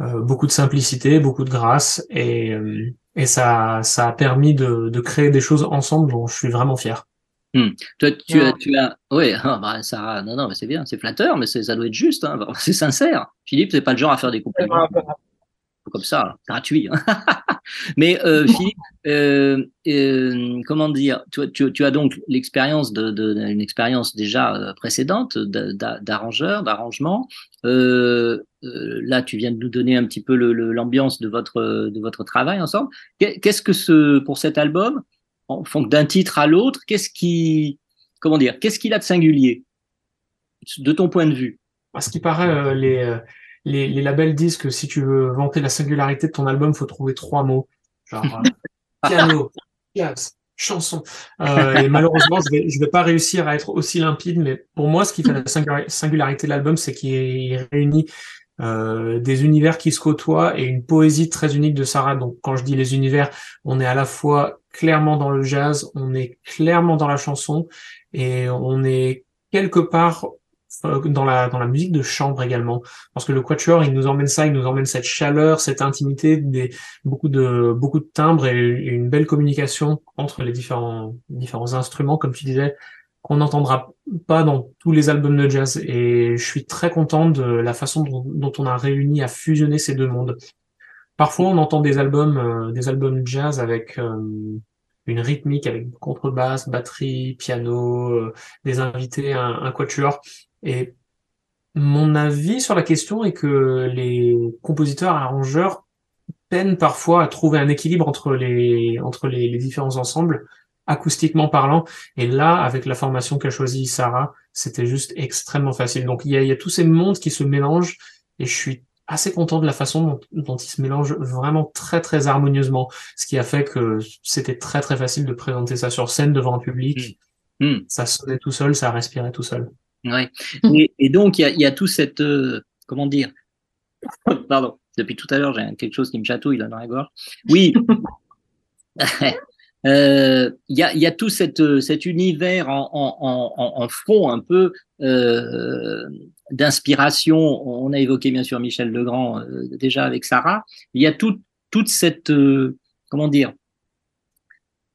euh, beaucoup de simplicité, beaucoup de grâce, et, euh, et ça, ça a permis de, de créer des choses ensemble dont je suis vraiment fier. Hmm. Toi, tu, as, tu as, oui, <laughs> ah, bah, Sarah, non, non, mais c'est bien, c'est flatteur, mais ça doit être juste, hein, <laughs> c'est sincère. Philippe, c'est pas le genre à faire des compliments comme ça, gratuit. Hein. <laughs> mais euh, Philippe, euh, euh, comment dire, tu, tu, tu as donc l'expérience de, de, une expérience déjà précédente d'arrangeur, d'arrangement. Là, tu viens de nous donner un petit peu l'ambiance de votre de votre travail ensemble. Qu'est-ce que ce pour cet album d'un titre à l'autre, qu'est-ce qui, comment dire, qu'est-ce qu'il a de singulier de ton point de vue? À ce qui paraît, euh, les, euh, les, les, labels disent que si tu veux vanter la singularité de ton album, faut trouver trois mots, genre euh, <laughs> piano, jazz, chanson. et malheureusement, je vais, je vais pas réussir à être aussi limpide, mais pour moi, ce qui fait la singularité de l'album, c'est qu'il réunit euh, des univers qui se côtoient et une poésie très unique de Sarah. Donc quand je dis les univers, on est à la fois clairement dans le jazz, on est clairement dans la chanson et on est quelque part euh, dans la dans la musique de chambre également parce que le quatuor il nous emmène ça il nous emmène cette chaleur cette intimité des beaucoup de beaucoup de timbres et une belle communication entre les différents différents instruments comme tu disais qu'on n'entendra pas dans tous les albums de jazz. Et je suis très content de la façon dont, on a réuni à fusionner ces deux mondes. Parfois, on entend des albums, euh, des albums jazz avec euh, une rythmique, avec contrebasse, batterie, piano, euh, des invités, un, un quatuor. Et mon avis sur la question est que les compositeurs, arrangeurs peinent parfois à trouver un équilibre entre les entre les, les différents ensembles acoustiquement parlant. Et là, avec la formation qu'a choisie Sarah, c'était juste extrêmement facile. Donc il y a, il y a tous ces mondes qui se mélangent et je suis assez content de la façon dont, ils se mélangent vraiment très très harmonieusement, ce qui a fait que c'était très très facile de présenter ça sur scène devant un public. Hmm. Hmm. Ça sonnait tout seul, ça respirait tout seul. Ouais. Et, donc il y a, y a, tout cette euh, comment dire? <coughs> Pardon. Depuis tout à l'heure, j'ai quelque chose qui me chatouille là dans la gorge. Oui. <laughs> Euh, il y, a, tout cette, cet univers en, fond un peu euh, d'inspiration. On a évoqué bien sûr Michel Legrand euh, déjà avec Sarah. Il y a tout, toute cette euh, comment dire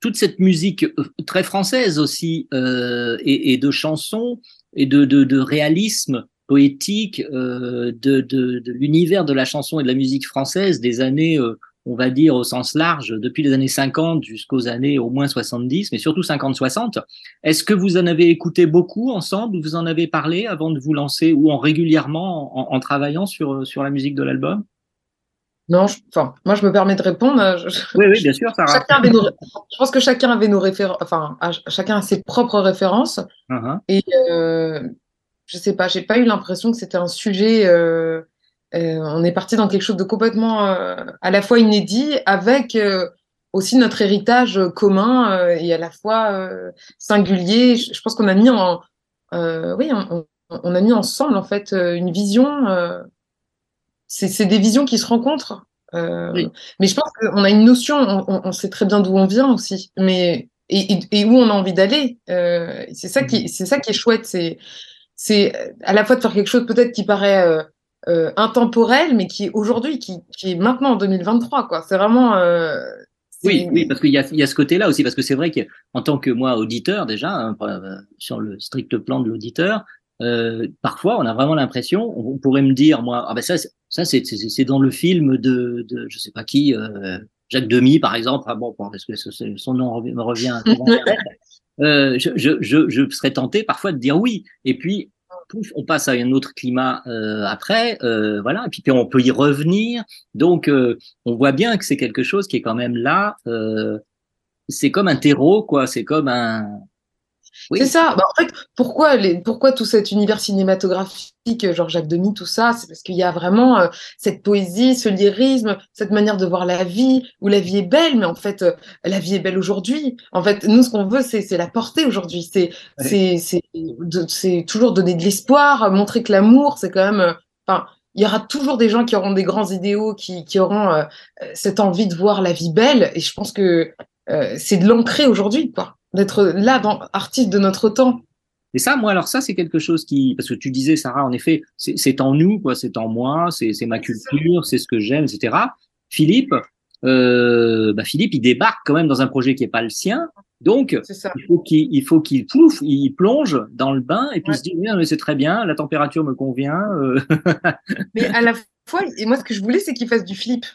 toute cette musique euh, très française aussi et, de chansons et de, réalisme poétique de l'univers de la chanson et de la musique française des années on va dire au sens large, depuis les années 50 jusqu'aux années au moins 70, mais surtout 50-60. Est-ce que vous en avez écouté beaucoup ensemble, vous en avez parlé avant de vous lancer ou en régulièrement en, travaillant sur, sur la musique de l'album? Non, je, enfin, moi je me permets de répondre. oui, oui, bien sûr, Sarah. je pense que chacun avait nos références, enfin, chacun a ses propres références. Uh-huh. Et euh, je sais pas, j'ai pas eu l'impression que c'était un sujet. Euh, euh, on est parti dans quelque chose de complètement à la fois inédit, avec aussi notre héritage commun et à la fois singulier. Je, pense qu'on a mis en, oui, on, on, a mis ensemble en fait une vision c'est des visions qui se rencontrent. Euh, mais je pense qu'on a une notion, on, sait très bien d'où on vient aussi, mais et, où on a envie d'aller. Euh, c'est ça qui, c'est ça qui est chouette. C'est, c'est à la fois de faire quelque chose peut-être qui paraît euh, intemporel, mais qui est aujourd'hui, qui, qui, est maintenant en 2023. Quoi. C'est vraiment. oui, oui, parce qu'il y a, il y a ce côté-là aussi, parce que c'est vrai qu'en tant que moi auditeur déjà, hein, sur le strict plan de l'auditeur, euh, parfois, on a vraiment l'impression, on, pourrait me dire, moi, ah ben ça, ça c'est, c'est, dans le film de, de, je sais pas qui, euh, Jacques Demy, par exemple. Ah bon, parce que son nom me revient. <laughs> euh, je, je, je, je, serais tenté parfois de dire oui. Et puis, on passe à un autre climat euh, après, euh, voilà. Et puis, puis, on peut y revenir. Donc, euh, on voit bien que c'est quelque chose qui est quand même là. c'est comme un terreau, quoi. C'est comme un, c'est ça. Bah, en fait, pourquoi, les, pourquoi tout cet univers cinématographique, genre Jacques Demy, tout ça C'est parce qu'il y a vraiment euh, cette poésie, ce lyrisme, cette manière de voir la vie, où la vie est belle, mais en fait, euh, la vie est belle aujourd'hui. En fait, nous, ce qu'on veut, c'est la porter aujourd'hui. C'est c'est toujours donner de l'espoir, montrer que l'amour, c'est quand même. Euh, enfin, il y aura toujours des gens qui auront des grands idéaux, qui, qui auront cette envie de voir la vie belle. Et je pense que c'est de l'ancrer aujourd'hui, quoi d'être là, dans, artiste de notre temps. Et ça, moi, alors ça, c'est quelque chose qui, parce que tu disais, Sarah, en effet, c'est en nous, quoi, c'est en moi, c'est ma culture, c'est ce que j'aime, etc. Philippe, euh, bah Philippe, il débarque quand même dans un projet qui est pas le sien, donc il faut qu'il il faut qu'il plouffe, il plonge dans le bain et puis se dit mais c'est très bien, la température me convient. Euh. mais à la fois, et moi ce que je voulais, c'est qu'il fasse du Philippe.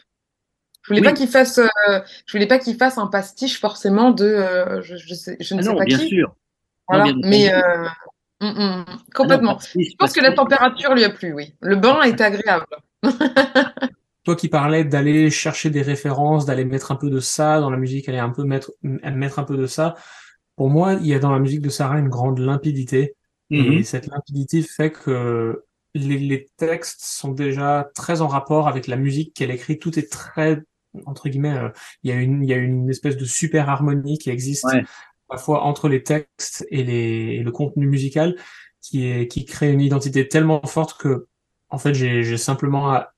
Je voulais pas qu'il fasse, euh, je voulais pas qu'il fasse un pastiche forcément de, euh, je, je, sais, je ne ah sais pas bien qui. Sûr. Voilà, mais euh, mm, mm, complètement. je pense que la température lui a plu, oui. Le bain est agréable. <laughs> Toi qui parlais d'aller chercher des références, d'aller mettre un peu de ça dans la musique, aller un peu mettre, mettre un peu de ça. Pour moi, il y a dans la musique de Sarah une grande limpidité. Et mm-hmm. cette limpidité fait que les, les, textes sont déjà très en rapport avec la musique qu'elle écrit. Tout est très entre guillemets, euh, il y a une, il y a une espèce de super harmonie qui existe à la fois entre les textes et, les, le contenu musical qui est, qui crée une identité tellement forte que, en fait, j'ai simplement à,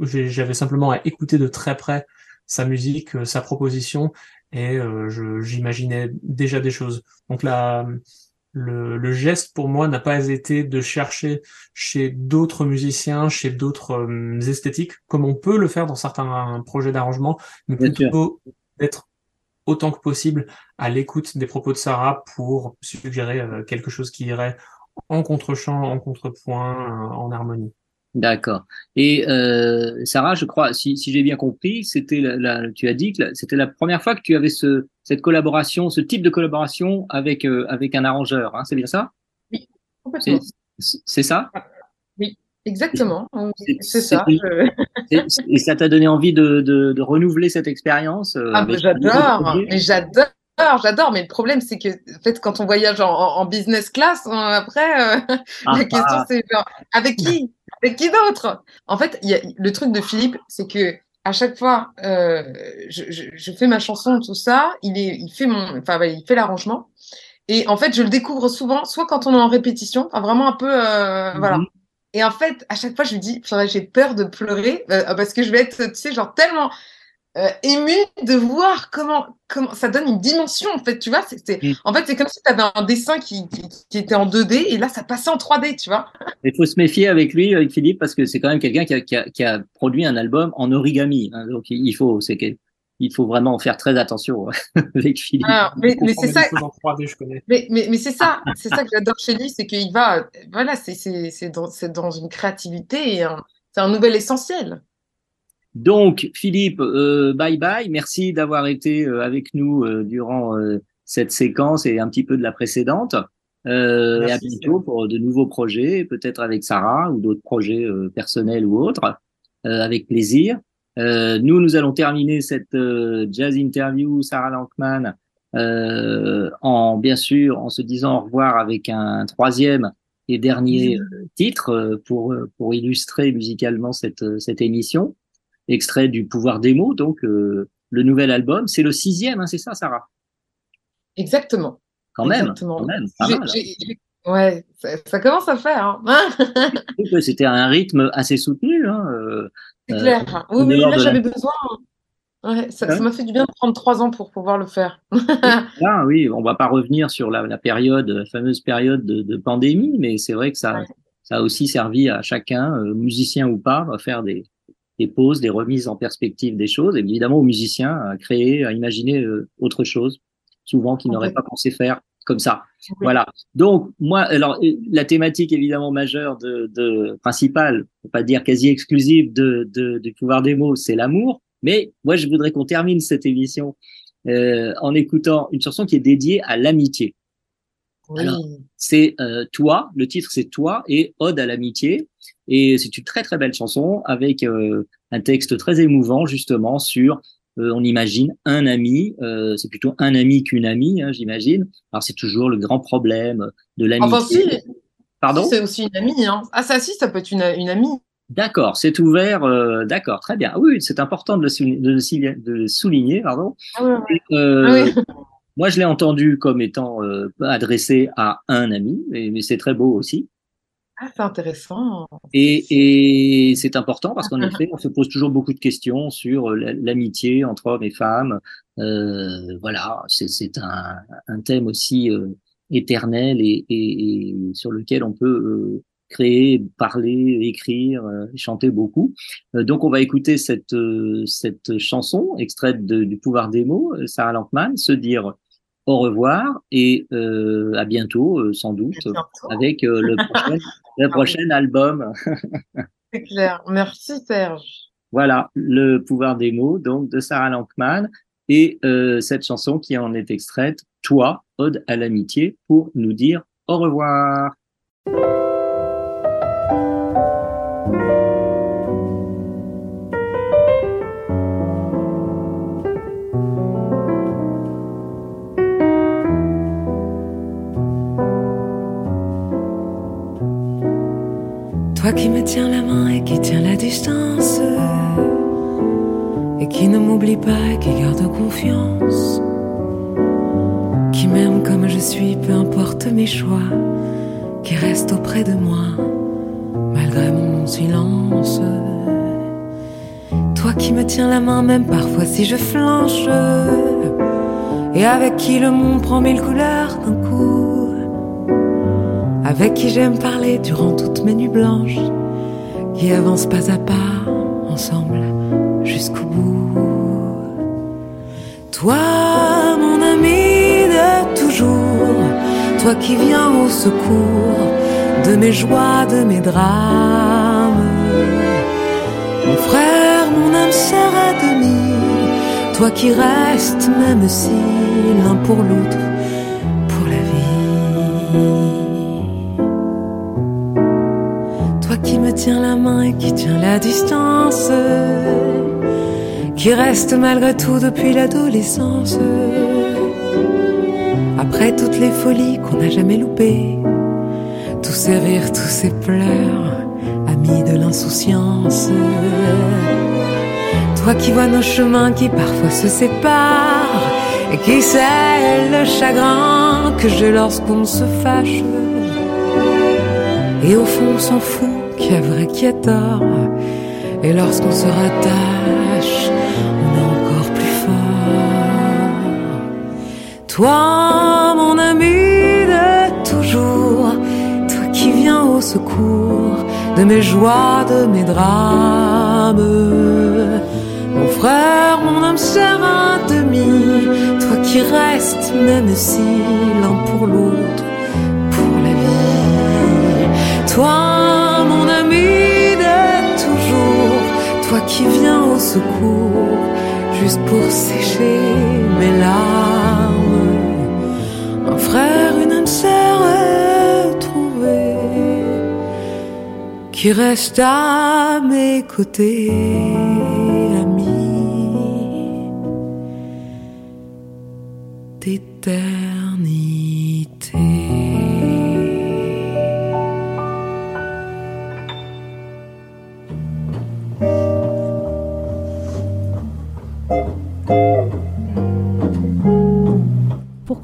j'avais simplement à écouter de très près sa musique, euh, sa proposition, et euh, j'imaginais déjà des choses. Donc là, le, le, geste pour moi n'a pas été de chercher chez d'autres musiciens, chez d'autres euh, esthétiques, comme on peut le faire dans certains projets d'arrangement, mais plutôt d'être autant que possible à l'écoute des propos de Sarah pour suggérer euh, quelque chose qui irait en contre-champ, en contrepoint, euh, en harmonie. D'accord. Et euh, Sarah, je crois, si, si j'ai bien compris, c'était la, tu as dit que c'était la première fois que tu avais ce, cette collaboration, ce type de collaboration avec euh, avec un arrangeur. Hein, c'est bien ça? Oui, complètement. C'est ça? Oui, exactement. C'est ça. Et ça t'a donné envie de, de, de renouveler cette expérience euh, Ah, j'adore. Mais j'adore j'adore, mais le problème, c'est que en fait, quand on voyage en, en business class, après, euh, <laughs> la ah, question, ah. c'est genre, avec qui? Qui d'autre? En fait, y a, le truc de Philippe, c'est que à chaque fois, euh, je, je, je, fais ma chanson, tout ça, il, est, il fait mon, enfin, il fait l'arrangement. Et en fait, je le découvre souvent, soit quand on est en répétition, enfin, vraiment un peu, euh, voilà. Mhm. Et en fait, à chaque fois, je lui dis, j'ai peur de pleurer euh, parce que je vais être, tu sais, genre tellement euh, ému de voir comment, comment ça donne une dimension en fait, tu vois. C'est, mm. En fait, c'est comme si tu avais un dessin qui, qui, était en 2D et là, ça passait en 3D, tu vois. Il faut se méfier avec lui, avec Philippe, parce que c'est quand même quelqu'un qui a, qui, a, qui a, produit un album en origami. Hein, donc, il faut, c'est il faut vraiment faire très attention <laughs> avec Philippe. mais, mais c'est ça. Mais, mais, mais c'est ça, c'est ça que j'adore chez lui, c'est qu'il va, voilà, c'est, c'est, c'est, dans, c'est dans une créativité et c'est un nouvel essentiel. Donc, Philippe, euh, bye bye. Merci d'avoir été euh, avec nous euh, durant euh, cette séquence et un petit peu de la précédente. Euh, et à bientôt pour de nouveaux projets, peut-être avec Sarah ou d'autres projets euh, personnels ou autres, euh, avec plaisir. Euh, nous, nous allons terminer cette euh, jazz interview Sarah Lankman euh, en bien sûr en se disant au revoir avec un troisième et dernier titre pour pour illustrer musicalement cette cette émission, extrait du Pouvoir des mots, donc euh, le nouvel album, c'est le sixième, hein, c'est ça, Sarah? Exactement. Quand même, Exactement. quand même, pas J'ai- mal. j'ai- j'ai- Ouais, ça, ça commence à faire. Hein. <laughs> C'était un rythme assez soutenu. Hein, euh, C'est euh, clair. Oui, dehors là j'avais besoin. Ouais, ça m'a fait du bien de prendre trois ans pour pouvoir le faire. <laughs> Ah oui, on va pas revenir sur la, la période, la fameuse période de, de pandémie, mais c'est vrai que ça, Ouais. ça a aussi servi à chacun, musicien ou pas, à faire des, des pauses, des remises en perspective des choses, et évidemment aux musiciens à créer, à imaginer euh, autre chose, souvent qu'ils n'auraient pas pensé faire comme ça. Voilà. Donc moi, alors euh, la thématique évidemment majeure de, de principale, pour pas dire quasi exclusive de, de du pouvoir des mots, c'est l'amour. Mais moi, je voudrais qu'on termine cette émission euh, en écoutant une chanson qui est dédiée à l'amitié. Alors, c'est euh, Toi, le titre c'est Toi et Ode à l'amitié. Et c'est une très très belle chanson avec euh, un texte très émouvant justement sur, euh, on imagine, un ami, c'est plutôt un ami qu'une amie, hein, j'imagine. Alors c'est toujours le grand problème de l'amitié. Enfin, si. Pardon? Si, C'est aussi une amie. Hein. Ah, ça, si, ça peut être une, une amie. D'accord, c'est ouvert, euh, d'accord, très bien. Oui, c'est important de le, souligner, de le souligner- pardon. Ah. Et, euh, Ah oui. Moi, je l'ai entendu comme étant euh, adressé à un ami, mais, mais c'est très beau aussi. Ah, c'est intéressant. Et, et c'est important parce qu'en effet, on se pose toujours beaucoup de questions sur euh, la- l'amitié entre hommes et femmes. Euh, voilà, c'est un, un thème aussi euh, éternel et, et- et sur lequel on peut euh, créer, parler, écrire, euh, chanter beaucoup. Euh, donc, on va écouter cette euh, cette chanson extraite de- du Pouvoir des mots, Sarah Lankman, se dire au revoir et euh, à bientôt, euh, sans doute, avec euh, le prochain, <laughs> le prochain album. <laughs> C'est clair. Merci, Serge. Voilà, le pouvoir des mots, donc de Sarah Lankman, et euh, cette chanson qui en est extraite, Toi, Ode à l'amitié, pour nous dire au revoir. Toi qui me tiens la main et qui tiens la distance, et qui ne m'oublie pas et qui garde confiance, qui m'aime comme je suis, peu importe mes choix, qui reste auprès de moi, malgré mon non-silence. Toi qui me tiens la main, même parfois si je flanche, et avec qui le monde prend mille couleurs avec qui j'aime parler durant toutes mes nuits blanches, qui avance pas à pas ensemble jusqu'au bout. Toi, mon ami de toujours, toi qui viens au secours de mes joies, de mes drames. Mon frère, mon âme sœur à demi, toi qui restes même si l'un pour l'autre, pour la vie. Qui me tiens la main et qui tiens la distance, qui reste malgré tout depuis l'adolescence. Après toutes les folies qu'on n'a jamais loupées, tous ces rires, tous ces pleurs, amis de l'insouciance. Toi qui vois nos chemins qui parfois se séparent et qui sait le chagrin que j'ai lorsqu'on se fâche. Et au fond, on s'en fout qui est vrai, qui est tort. Et lorsqu'on se rattache, on est encore plus fort. Toi, mon ami de toujours, toi qui viens au secours de mes joies, de mes drames. Mon frère, mon âme sœur à demi, toi qui restes, même si l'un pour l'autre, pour la vie. Toi, mon ami de toujours, toi qui viens au secours, juste pour sécher mes larmes. Un frère, une âme sœur retrouvée, qui reste à mes côtés, ami d'éternité.